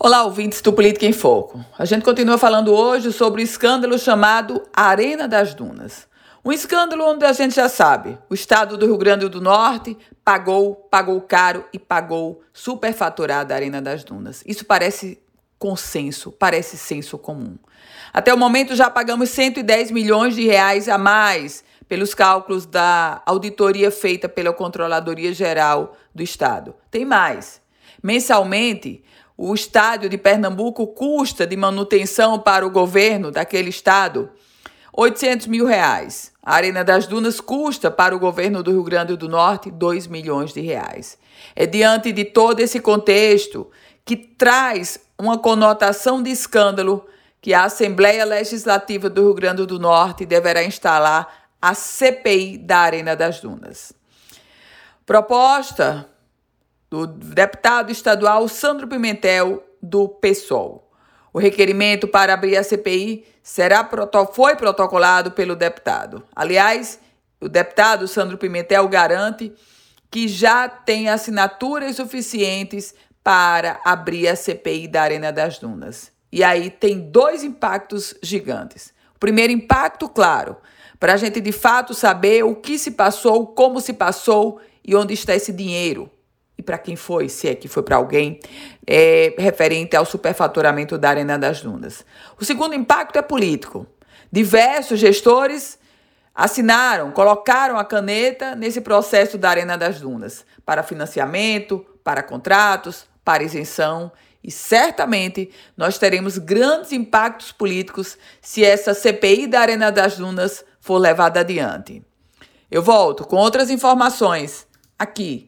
Olá, ouvintes do Política em Foco. A gente continua falando hoje sobre o escândalo chamado Arena das Dunas. Um escândalo onde a gente já sabe, o estado do Rio Grande do Norte pagou, pagou caro e pagou superfaturada a Arena das Dunas. Isso parece consenso, parece senso comum. Até o momento já pagamos 110 milhões de reais a mais pelos cálculos da auditoria feita pela Controladoria Geral do Estado. Tem mais. Mensalmente, o estádio de Pernambuco custa de manutenção para o governo daquele estado 800 mil reais. A Arena das Dunas custa para o governo do Rio Grande do Norte 2 milhões de reais. É diante de todo esse contexto que traz uma conotação de escândalo que a Assembleia Legislativa do Rio Grande do Norte deverá instalar a CPI da Arena das Dunas. Proposta do deputado estadual Sandro Pimentel, do PSOL. O requerimento para abrir a CPI será, foi protocolado pelo deputado. Aliás, o deputado Sandro Pimentel garante que já tem assinaturas suficientes para abrir a CPI da Arena das Dunas. E aí tem dois impactos gigantes. O primeiro impacto, claro, para a gente de fato saber o que se passou, como se passou e onde está esse dinheiro e para quem foi, se é que foi para alguém, é, referente ao superfaturamento da Arena das Dunas. O segundo impacto é político. Diversos gestores assinaram, colocaram a caneta nesse processo da Arena das Dunas para financiamento, para contratos, para isenção. E certamente nós teremos grandes impactos políticos se essa CPI da Arena das Dunas for levada adiante. Eu volto com outras informações aqui